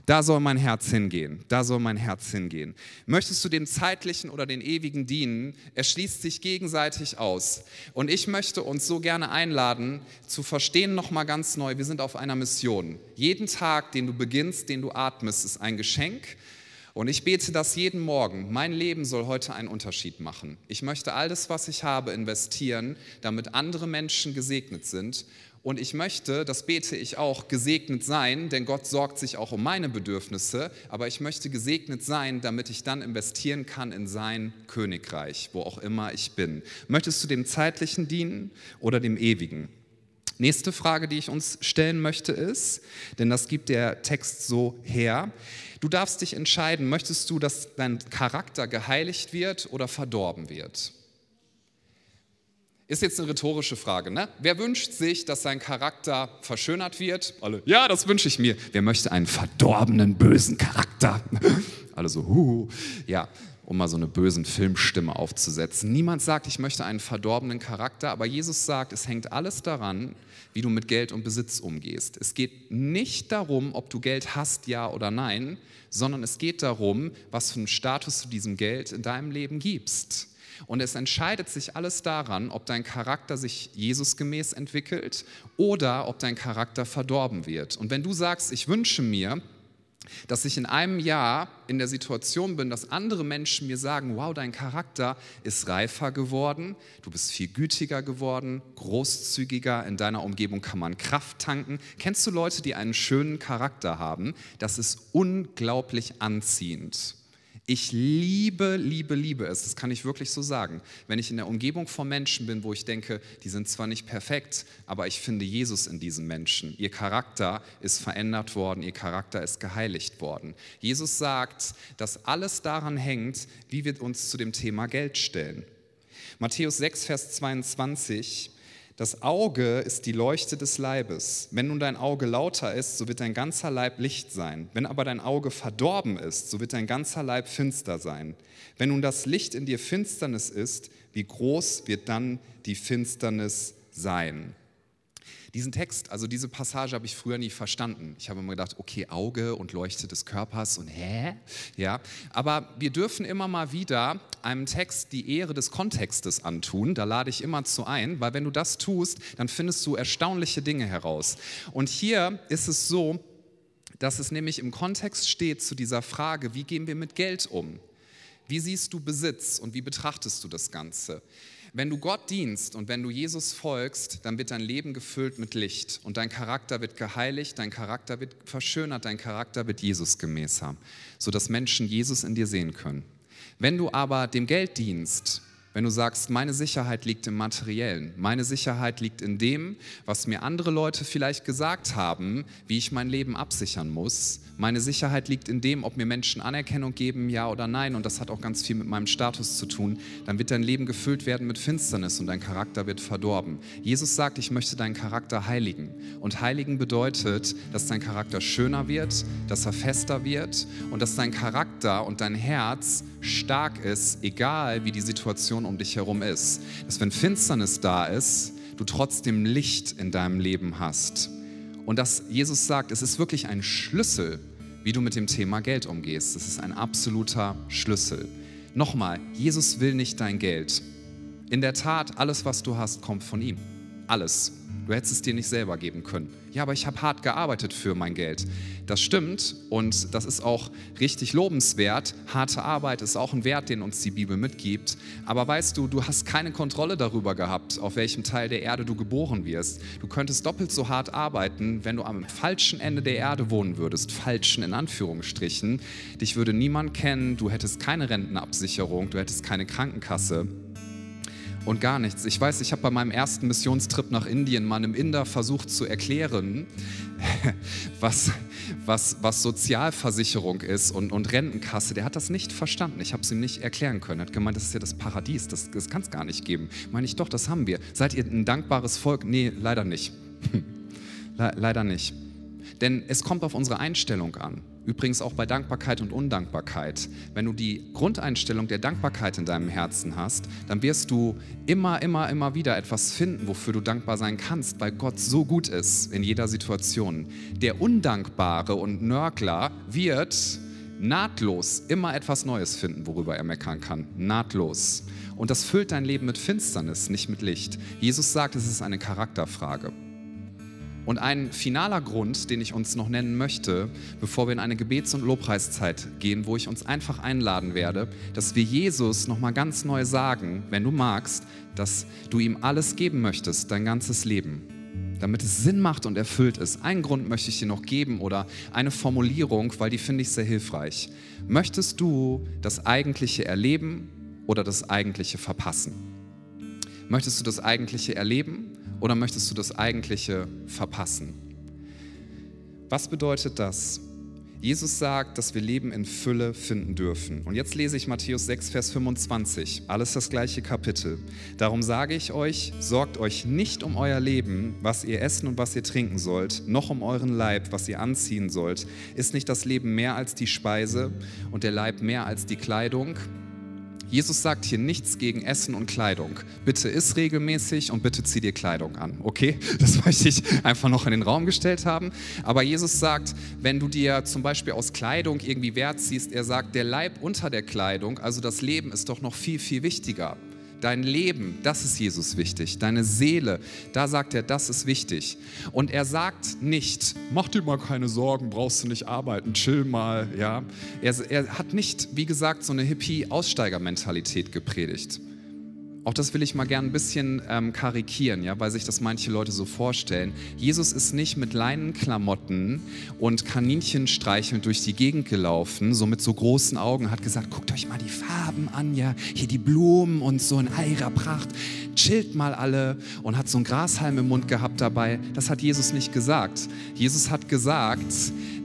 Da soll mein Herz hingehen. Da soll mein Herz hingehen. Möchtest du dem zeitlichen oder den ewigen dienen? Er schließt sich gegenseitig aus. Und ich möchte uns so gerne einladen, zu verstehen nochmal ganz neu, wir sind auf einer Mission. Jeden Tag, den du beginnst, den du atmest, ist ein Geschenk. Und ich bete das jeden Morgen. Mein Leben soll heute einen Unterschied machen. Ich möchte alles, was ich habe, investieren, damit andere Menschen gesegnet sind und ich möchte, das bete ich auch, gesegnet sein, denn Gott sorgt sich auch um meine Bedürfnisse, aber ich möchte gesegnet sein, damit ich dann investieren kann in sein Königreich, wo auch immer ich bin. Möchtest du dem zeitlichen dienen oder dem ewigen? Nächste Frage, die ich uns stellen möchte, ist, denn das gibt der Text so her, du darfst dich entscheiden, möchtest du, dass dein Charakter geheiligt wird oder verdorben wird? Ist jetzt eine rhetorische Frage. Ne? Wer wünscht sich, dass sein Charakter verschönert wird? Alle, ja, das wünsche ich mir. Wer möchte einen verdorbenen, bösen Charakter? Alle so, huhu. Ja, um mal so eine bösen Filmstimme aufzusetzen. Niemand sagt, ich möchte einen verdorbenen Charakter, aber Jesus sagt, es hängt alles daran, wie du mit Geld und Besitz umgehst. Es geht nicht darum, ob du Geld hast, ja oder nein, sondern es geht darum, was für einen Status du diesem Geld in deinem Leben gibst. Und es entscheidet sich alles daran, ob dein Charakter sich Jesusgemäß entwickelt oder ob dein Charakter verdorben wird. Und wenn du sagst, ich wünsche mir, dass ich in einem Jahr in der Situation bin, dass andere Menschen mir sagen, wow, dein Charakter ist reifer geworden, du bist viel gütiger geworden, großzügiger, in deiner Umgebung kann man Kraft tanken. Kennst du Leute, die einen schönen Charakter haben? Das ist unglaublich anziehend. Ich liebe, liebe, liebe es, das kann ich wirklich so sagen. Wenn ich in der Umgebung von Menschen bin, wo ich denke, die sind zwar nicht perfekt, aber ich finde Jesus in diesen Menschen. Ihr Charakter ist verändert worden, ihr Charakter ist geheiligt worden. Jesus sagt, dass alles daran hängt, wie wir uns zu dem Thema Geld stellen. Matthäus 6, Vers 22 das Auge ist die Leuchte des Leibes. Wenn nun dein Auge lauter ist, so wird dein ganzer Leib Licht sein. Wenn aber dein Auge verdorben ist, so wird dein ganzer Leib finster sein. Wenn nun das Licht in dir Finsternis ist, wie groß wird dann die Finsternis sein? Diesen Text, also diese Passage habe ich früher nie verstanden. Ich habe immer gedacht, okay, Auge und Leuchte des Körpers und hä? Ja, aber wir dürfen immer mal wieder einem Text die Ehre des Kontextes antun. Da lade ich immer zu ein, weil wenn du das tust, dann findest du erstaunliche Dinge heraus. Und hier ist es so, dass es nämlich im Kontext steht zu dieser Frage, wie gehen wir mit Geld um? Wie siehst du Besitz und wie betrachtest du das Ganze? Wenn du Gott dienst und wenn du Jesus folgst, dann wird dein Leben gefüllt mit Licht und dein Charakter wird geheiligt, dein Charakter wird verschönert, dein Charakter wird Jesus gemäßer, sodass Menschen Jesus in dir sehen können. Wenn du aber dem Geld dienst, wenn du sagst, meine Sicherheit liegt im Materiellen, meine Sicherheit liegt in dem, was mir andere Leute vielleicht gesagt haben, wie ich mein Leben absichern muss, meine Sicherheit liegt in dem, ob mir Menschen Anerkennung geben, ja oder nein, und das hat auch ganz viel mit meinem Status zu tun, dann wird dein Leben gefüllt werden mit Finsternis und dein Charakter wird verdorben. Jesus sagt, ich möchte deinen Charakter heiligen. Und heiligen bedeutet, dass dein Charakter schöner wird, dass er fester wird und dass dein Charakter und dein Herz stark ist, egal wie die Situation um dich herum ist. Dass wenn Finsternis da ist, du trotzdem Licht in deinem Leben hast. Und dass Jesus sagt, es ist wirklich ein Schlüssel, wie du mit dem Thema Geld umgehst. Es ist ein absoluter Schlüssel. Nochmal, Jesus will nicht dein Geld. In der Tat, alles, was du hast, kommt von ihm. Alles. Du hättest es dir nicht selber geben können. Ja, aber ich habe hart gearbeitet für mein Geld. Das stimmt und das ist auch richtig lobenswert. Harte Arbeit ist auch ein Wert, den uns die Bibel mitgibt. Aber weißt du, du hast keine Kontrolle darüber gehabt, auf welchem Teil der Erde du geboren wirst. Du könntest doppelt so hart arbeiten, wenn du am falschen Ende der Erde wohnen würdest. Falschen in Anführungsstrichen. Dich würde niemand kennen, du hättest keine Rentenabsicherung, du hättest keine Krankenkasse und gar nichts. Ich weiß, ich habe bei meinem ersten Missionstrip nach Indien mal einem Inder versucht zu erklären, was, was, was Sozialversicherung ist und, und Rentenkasse. Der hat das nicht verstanden. Ich habe es ihm nicht erklären können. Er hat gemeint, das ist ja das Paradies, das, das kann es gar nicht geben. Meine ich, doch, das haben wir. Seid ihr ein dankbares Volk? Nee, leider nicht. Le leider nicht. Denn es kommt auf unsere Einstellung an. Übrigens auch bei Dankbarkeit und Undankbarkeit. Wenn du die Grundeinstellung der Dankbarkeit in deinem Herzen hast, dann wirst du immer, immer, immer wieder etwas finden, wofür du dankbar sein kannst, weil Gott so gut ist in jeder Situation. Der Undankbare und Nörgler wird nahtlos immer etwas Neues finden, worüber er meckern kann. Nahtlos. Und das füllt dein Leben mit Finsternis, nicht mit Licht. Jesus sagt, es ist eine Charakterfrage. Und ein finaler Grund, den ich uns noch nennen möchte, bevor wir in eine Gebets- und Lobpreiszeit gehen, wo ich uns einfach einladen werde, dass wir Jesus noch mal ganz neu sagen, wenn du magst, dass du ihm alles geben möchtest, dein ganzes Leben, damit es Sinn macht und erfüllt ist. Einen Grund möchte ich dir noch geben oder eine Formulierung, weil die finde ich sehr hilfreich. Möchtest du das Eigentliche erleben oder das Eigentliche verpassen? Möchtest du das Eigentliche erleben oder möchtest du das Eigentliche verpassen? Was bedeutet das? Jesus sagt, dass wir Leben in Fülle finden dürfen. Und jetzt lese ich Matthäus 6, Vers 25, alles das gleiche Kapitel. Darum sage ich euch, sorgt euch nicht um euer Leben, was ihr essen und was ihr trinken sollt, noch um euren Leib, was ihr anziehen sollt. Ist nicht das Leben mehr als die Speise und der Leib mehr als die Kleidung? Jesus sagt hier nichts gegen Essen und Kleidung. Bitte iss regelmäßig und bitte zieh dir Kleidung an, okay? Das möchte ich einfach noch in den Raum gestellt haben. Aber Jesus sagt, wenn du dir zum Beispiel aus Kleidung irgendwie Wert ziehst, er sagt, der Leib unter der Kleidung, also das Leben ist doch noch viel, viel wichtiger. Dein Leben, das ist Jesus wichtig. Deine Seele, da sagt er, das ist wichtig. Und er sagt nicht, mach dir mal keine Sorgen, brauchst du nicht arbeiten, chill mal. Ja? Er, er hat nicht, wie gesagt, so eine Hippie-Aussteigermentalität gepredigt. Auch das will ich mal gern ein bisschen ähm, karikieren, ja, weil sich das manche Leute so vorstellen. Jesus ist nicht mit Leinenklamotten und Kaninchen streichelnd durch die Gegend gelaufen, so mit so großen Augen, hat gesagt, guckt euch mal die Farben an, ja, hier die Blumen und so in heirer Pracht, chillt mal alle und hat so einen Grashalm im Mund gehabt dabei. Das hat Jesus nicht gesagt. Jesus hat gesagt,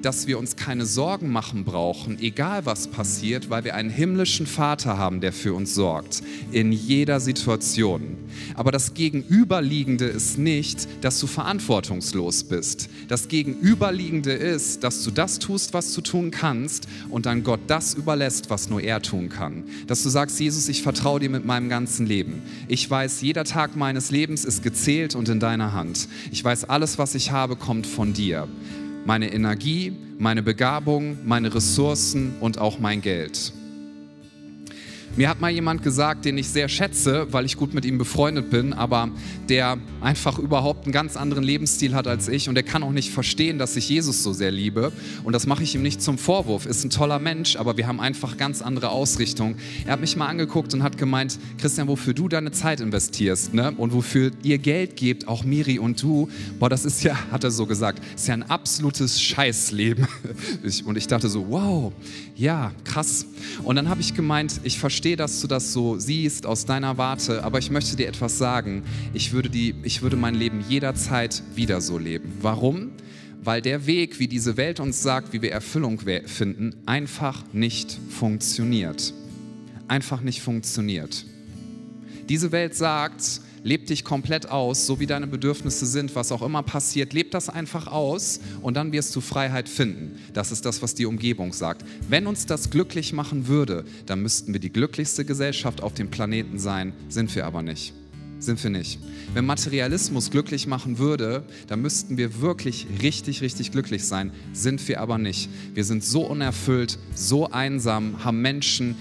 dass wir uns keine Sorgen machen brauchen, egal was passiert, weil wir einen himmlischen Vater haben, der für uns sorgt, in jeder Situation. Aber das Gegenüberliegende ist nicht, dass du verantwortungslos bist. Das Gegenüberliegende ist, dass du das tust, was du tun kannst und dann Gott das überlässt, was nur er tun kann. Dass du sagst, Jesus, ich vertraue dir mit meinem ganzen Leben. Ich weiß, jeder Tag meines Lebens ist gezählt und in deiner Hand. Ich weiß, alles, was ich habe, kommt von dir meine Energie, meine Begabung, meine Ressourcen und auch mein Geld. Mir hat mal jemand gesagt, den ich sehr schätze, weil ich gut mit ihm befreundet bin, aber der einfach überhaupt einen ganz anderen Lebensstil hat als ich und der kann auch nicht verstehen, dass ich Jesus so sehr liebe. Und das mache ich ihm nicht zum Vorwurf. Ist ein toller Mensch, aber wir haben einfach ganz andere Ausrichtung. Er hat mich mal angeguckt und hat gemeint, Christian, wofür du deine Zeit investierst ne? und wofür ihr Geld gebt, auch Miri und du, boah, das ist ja, hat er so gesagt, ist ja ein absolutes Scheißleben. Und ich dachte so, wow, ja, krass. Und dann habe ich gemeint, ich verstehe, dass du das so siehst aus deiner Warte, aber ich möchte dir etwas sagen. Ich würde, die, ich würde mein Leben jederzeit wieder so leben. Warum? Weil der Weg, wie diese Welt uns sagt, wie wir Erfüllung finden, einfach nicht funktioniert. Einfach nicht funktioniert. Diese Welt sagt, leb dich komplett aus, so wie deine Bedürfnisse sind, was auch immer passiert, leb das einfach aus und dann wirst du Freiheit finden. Das ist das, was die Umgebung sagt. Wenn uns das glücklich machen würde, dann müssten wir die glücklichste Gesellschaft auf dem Planeten sein, sind wir aber nicht. Sind wir nicht. Wenn Materialismus glücklich machen würde, dann müssten wir wirklich richtig, richtig glücklich sein. Sind wir aber nicht. Wir sind so unerfüllt, so einsam, haben Menschen,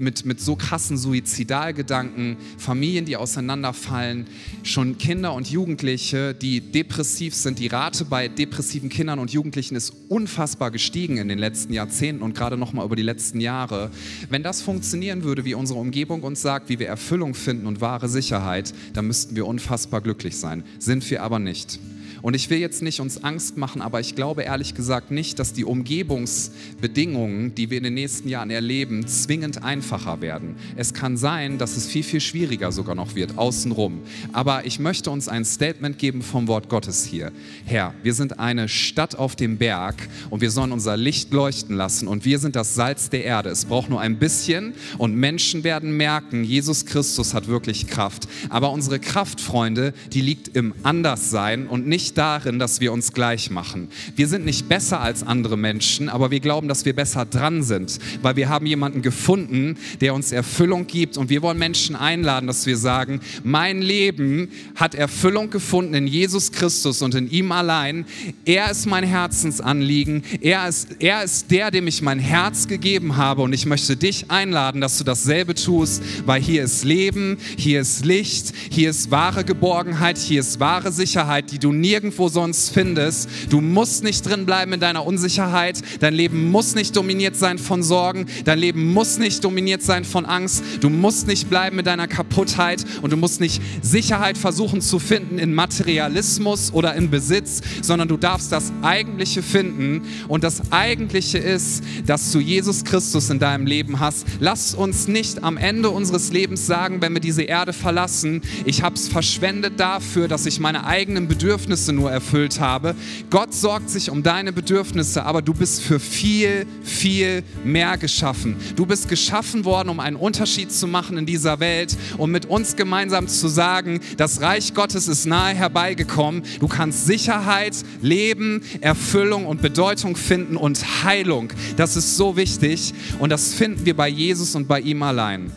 mit, mit so krassen Suizidalgedanken, Familien, die auseinanderfallen, schon Kinder und Jugendliche, die depressiv sind. Die Rate bei depressiven Kindern und Jugendlichen ist unfassbar gestiegen in den letzten Jahrzehnten und gerade noch mal über die letzten Jahre. Wenn das funktionieren würde, wie unsere Umgebung uns sagt, wie wir Erfüllung finden und wahre Sicherheit, dann müssten wir unfassbar glücklich sein. Sind wir aber nicht. Und ich will jetzt nicht uns Angst machen, aber ich glaube ehrlich gesagt nicht, dass die Umgebungsbedingungen, die wir in den nächsten Jahren erleben, zwingend einfacher werden. Es kann sein, dass es viel, viel schwieriger sogar noch wird, außenrum. Aber ich möchte uns ein Statement geben vom Wort Gottes hier. Herr, wir sind eine Stadt auf dem Berg und wir sollen unser Licht leuchten lassen und wir sind das Salz der Erde. Es braucht nur ein bisschen und Menschen werden merken, Jesus Christus hat wirklich Kraft. Aber unsere Kraft, Freunde, die liegt im Anderssein und nicht nicht darin, dass wir uns gleich machen. Wir sind nicht besser als andere Menschen, aber wir glauben, dass wir besser dran sind, weil wir haben jemanden gefunden, der uns Erfüllung gibt und wir wollen Menschen einladen, dass wir sagen, mein Leben hat Erfüllung gefunden in Jesus Christus und in ihm allein. Er ist mein Herzensanliegen. Er ist, er ist der, dem ich mein Herz gegeben habe und ich möchte dich einladen, dass du dasselbe tust, weil hier ist Leben, hier ist Licht, hier ist wahre Geborgenheit, hier ist wahre Sicherheit, die du nie nirgendwo sonst findest. Du musst nicht drin bleiben in deiner Unsicherheit. Dein Leben muss nicht dominiert sein von Sorgen. Dein Leben muss nicht dominiert sein von Angst. Du musst nicht bleiben in deiner Kaputtheit und du musst nicht Sicherheit versuchen zu finden in Materialismus oder in Besitz, sondern du darfst das Eigentliche finden. Und das Eigentliche ist, dass du Jesus Christus in deinem Leben hast. Lass uns nicht am Ende unseres Lebens sagen, wenn wir diese Erde verlassen, ich habe es verschwendet dafür, dass ich meine eigenen Bedürfnisse Bedürfnisse nur erfüllt habe. Gott sorgt sich um deine Bedürfnisse, aber du bist für viel, viel mehr geschaffen. Du bist geschaffen worden, um einen Unterschied zu machen in dieser Welt und mit uns gemeinsam zu sagen, das Reich Gottes ist nahe herbeigekommen. Du kannst Sicherheit, Leben, Erfüllung und Bedeutung finden und Heilung. Das ist so wichtig und das finden wir bei Jesus und bei ihm allein.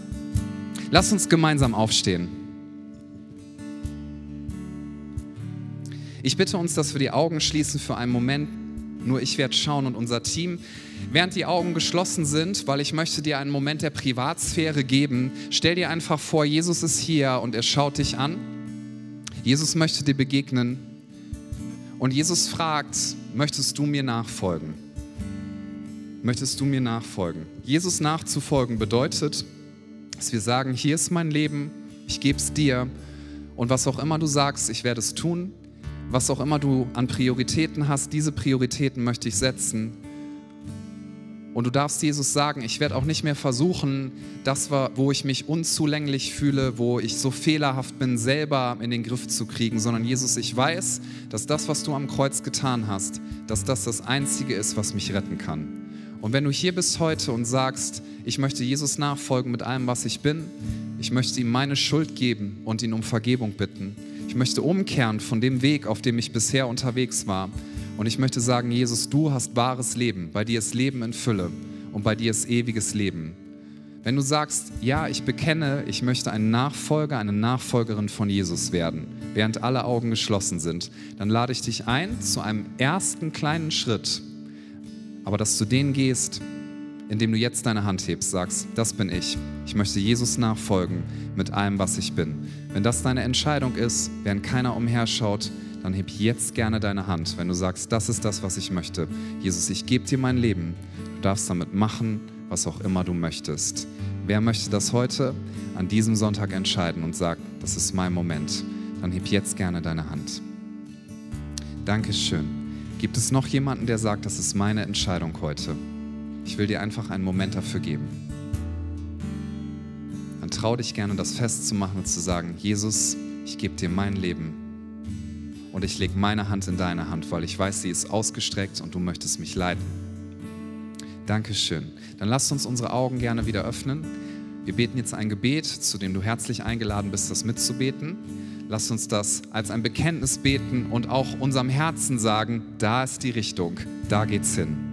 Lass uns gemeinsam aufstehen. Ich bitte uns, dass wir die Augen schließen für einen Moment. Nur ich werde schauen und unser Team. Während die Augen geschlossen sind, weil ich möchte dir einen Moment der Privatsphäre geben, stell dir einfach vor, Jesus ist hier und er schaut dich an. Jesus möchte dir begegnen und Jesus fragt, möchtest du mir nachfolgen? Möchtest du mir nachfolgen? Jesus nachzufolgen bedeutet, dass wir sagen, hier ist mein Leben, ich gebe es dir und was auch immer du sagst, ich werde es tun. Was auch immer du an Prioritäten hast, diese Prioritäten möchte ich setzen. Und du darfst Jesus sagen, ich werde auch nicht mehr versuchen, das, wo ich mich unzulänglich fühle, wo ich so fehlerhaft bin, selber in den Griff zu kriegen, sondern Jesus, ich weiß, dass das, was du am Kreuz getan hast, dass das das Einzige ist, was mich retten kann. Und wenn du hier bist heute und sagst, ich möchte Jesus nachfolgen mit allem, was ich bin, ich möchte ihm meine Schuld geben und ihn um Vergebung bitten. Ich möchte umkehren von dem Weg, auf dem ich bisher unterwegs war. Und ich möchte sagen, Jesus, du hast wahres Leben. Bei dir ist Leben in Fülle und bei dir ist ewiges Leben. Wenn du sagst, ja, ich bekenne, ich möchte ein Nachfolger, eine Nachfolgerin von Jesus werden, während alle Augen geschlossen sind, dann lade ich dich ein zu einem ersten kleinen Schritt, aber dass du den gehst, indem du jetzt deine Hand hebst, sagst, das bin ich. Ich möchte Jesus nachfolgen mit allem, was ich bin. Wenn das deine Entscheidung ist, während keiner umherschaut, dann heb jetzt gerne deine Hand, wenn du sagst, das ist das, was ich möchte. Jesus, ich gebe dir mein Leben. Du darfst damit machen, was auch immer du möchtest. Wer möchte das heute an diesem Sonntag entscheiden und sagt, das ist mein Moment? Dann heb jetzt gerne deine Hand. Dankeschön. Gibt es noch jemanden, der sagt, das ist meine Entscheidung heute? Ich will dir einfach einen Moment dafür geben. Dann trau dich gerne, das festzumachen und zu sagen, Jesus, ich gebe dir mein Leben und ich lege meine Hand in deine Hand, weil ich weiß, sie ist ausgestreckt und du möchtest mich leiten. Dankeschön. Dann lasst uns unsere Augen gerne wieder öffnen. Wir beten jetzt ein Gebet, zu dem du herzlich eingeladen bist, das mitzubeten. Lasst uns das als ein Bekenntnis beten und auch unserem Herzen sagen, da ist die Richtung, da geht's hin.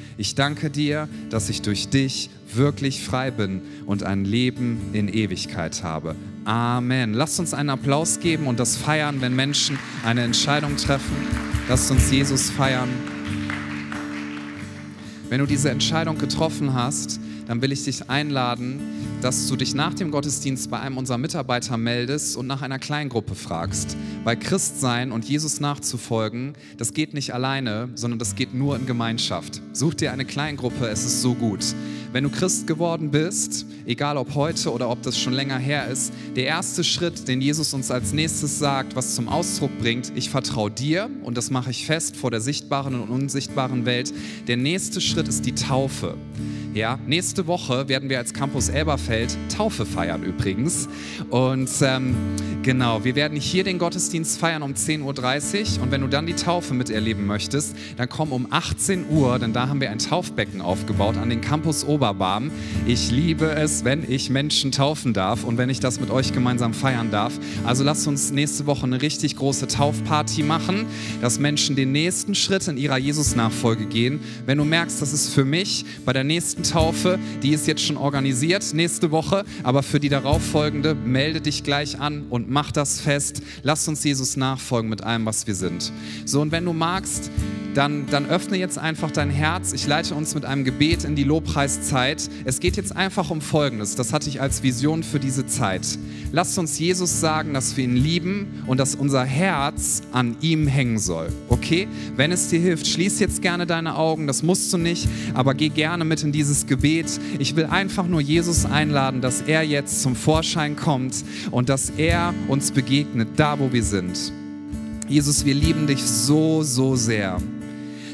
Ich danke dir, dass ich durch dich wirklich frei bin und ein Leben in Ewigkeit habe. Amen. Lasst uns einen Applaus geben und das feiern, wenn Menschen eine Entscheidung treffen. Lasst uns Jesus feiern. Wenn du diese Entscheidung getroffen hast, dann will ich dich einladen, dass du dich nach dem Gottesdienst bei einem unserer Mitarbeiter meldest und nach einer Kleingruppe fragst. Weil Christsein und Jesus nachzufolgen, das geht nicht alleine, sondern das geht nur in Gemeinschaft. Such dir eine Kleingruppe, es ist so gut. Wenn du Christ geworden bist, egal ob heute oder ob das schon länger her ist, der erste Schritt, den Jesus uns als nächstes sagt, was zum Ausdruck bringt, ich vertraue dir und das mache ich fest vor der sichtbaren und unsichtbaren Welt. Der nächste Schritt ist die Taufe. Ja, nächste Woche werden wir als Campus Elberfeld Taufe feiern übrigens. Und ähm, genau, wir werden hier den Gottesdienst feiern um 10.30 Uhr. Und wenn du dann die Taufe miterleben möchtest, dann komm um 18 Uhr, denn da haben wir ein Taufbecken aufgebaut an den Campus Oberbarm. Ich liebe es, wenn ich Menschen taufen darf und wenn ich das mit euch gemeinsam feiern darf. Also lasst uns nächste Woche eine richtig große Taufparty machen, dass Menschen den nächsten Schritt in ihrer Jesus-Nachfolge gehen. Wenn du merkst, das ist für mich bei der nächsten Taufe, die ist jetzt schon organisiert nächste Woche, aber für die darauffolgende melde dich gleich an und mach das fest. Lass uns Jesus nachfolgen mit allem, was wir sind. So, und wenn du magst, dann, dann öffne jetzt einfach dein Herz. Ich leite uns mit einem Gebet in die Lobpreiszeit. Es geht jetzt einfach um Folgendes. Das hatte ich als Vision für diese Zeit. Lasst uns Jesus sagen, dass wir ihn lieben und dass unser Herz an ihm hängen soll. Okay? Wenn es dir hilft, schließ jetzt gerne deine Augen. Das musst du nicht, aber geh gerne mit in dieses Gebet. Ich will einfach nur Jesus einladen, dass er jetzt zum Vorschein kommt und dass er uns begegnet, da wo wir sind. Jesus, wir lieben dich so, so sehr.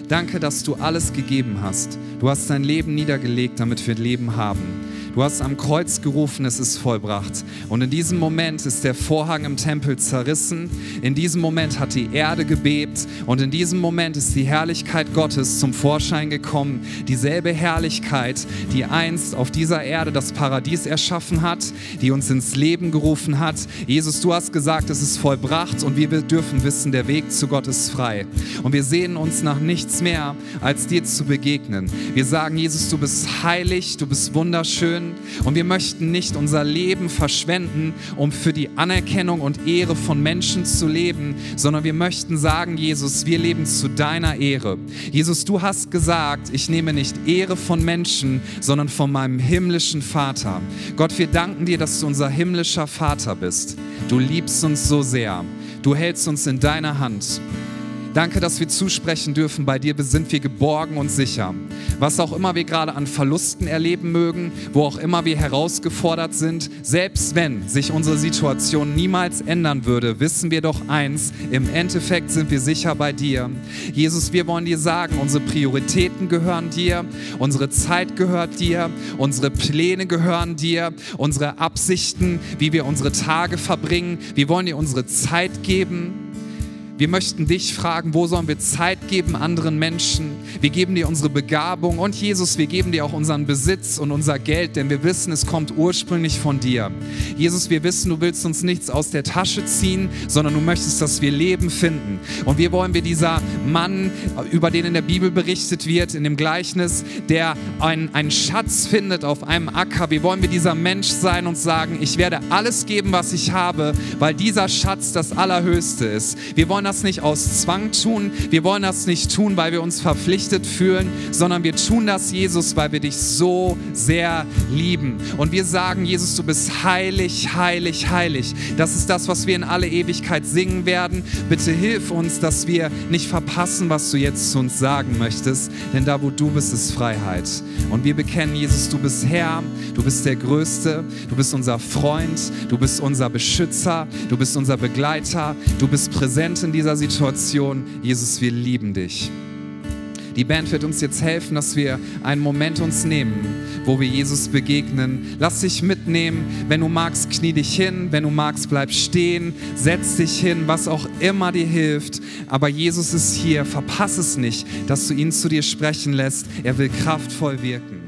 Danke, dass du alles gegeben hast. Du hast dein Leben niedergelegt, damit wir Leben haben. Du hast am Kreuz gerufen, es ist vollbracht. Und in diesem Moment ist der Vorhang im Tempel zerrissen. In diesem Moment hat die Erde gebebt. Und in diesem Moment ist die Herrlichkeit Gottes zum Vorschein gekommen. Dieselbe Herrlichkeit, die einst auf dieser Erde das Paradies erschaffen hat, die uns ins Leben gerufen hat. Jesus, du hast gesagt, es ist vollbracht und wir dürfen wissen, der Weg zu Gott ist frei. Und wir sehen uns nach nichts mehr, als dir zu begegnen. Wir sagen, Jesus, du bist heilig, du bist wunderschön und wir möchten nicht unser Leben verschwenden, um für die Anerkennung und Ehre von Menschen zu leben, sondern wir möchten sagen, Jesus, wir leben zu deiner Ehre. Jesus, du hast gesagt, ich nehme nicht Ehre von Menschen, sondern von meinem himmlischen Vater. Gott, wir danken dir, dass du unser himmlischer Vater bist. Du liebst uns so sehr. Du hältst uns in deiner Hand. Danke, dass wir zusprechen dürfen, bei dir sind wir geborgen und sicher. Was auch immer wir gerade an Verlusten erleben mögen, wo auch immer wir herausgefordert sind, selbst wenn sich unsere Situation niemals ändern würde, wissen wir doch eins, im Endeffekt sind wir sicher bei dir. Jesus, wir wollen dir sagen, unsere Prioritäten gehören dir, unsere Zeit gehört dir, unsere Pläne gehören dir, unsere Absichten, wie wir unsere Tage verbringen. Wir wollen dir unsere Zeit geben. Wir möchten dich fragen, wo sollen wir Zeit geben anderen Menschen? Wir geben dir unsere Begabung und Jesus, wir geben dir auch unseren Besitz und unser Geld, denn wir wissen, es kommt ursprünglich von dir. Jesus, wir wissen, du willst uns nichts aus der Tasche ziehen, sondern du möchtest, dass wir Leben finden. Und wir wollen wie dieser Mann, über den in der Bibel berichtet wird, in dem Gleichnis, der einen, einen Schatz findet auf einem Acker. Wir wollen wie dieser Mensch sein und sagen, ich werde alles geben, was ich habe, weil dieser Schatz das Allerhöchste ist. Wir wollen das nicht aus Zwang tun. Wir wollen das nicht tun, weil wir uns verpflichtet fühlen, sondern wir tun das, Jesus, weil wir dich so sehr lieben. Und wir sagen, Jesus, du bist heilig, heilig, heilig. Das ist das, was wir in alle Ewigkeit singen werden. Bitte hilf uns, dass wir nicht verpassen, was du jetzt zu uns sagen möchtest. Denn da, wo du bist, ist Freiheit. Und wir bekennen, Jesus, du bist Herr, du bist der Größte, du bist unser Freund, du bist unser Beschützer, du bist unser Begleiter, du bist präsent in dieser Situation. Jesus, wir lieben dich. Die Band wird uns jetzt helfen, dass wir einen Moment uns nehmen, wo wir Jesus begegnen. Lass dich mitnehmen. Wenn du magst, knie dich hin. Wenn du magst, bleib stehen. Setz dich hin, was auch immer dir hilft. Aber Jesus ist hier. Verpass es nicht, dass du ihn zu dir sprechen lässt. Er will kraftvoll wirken.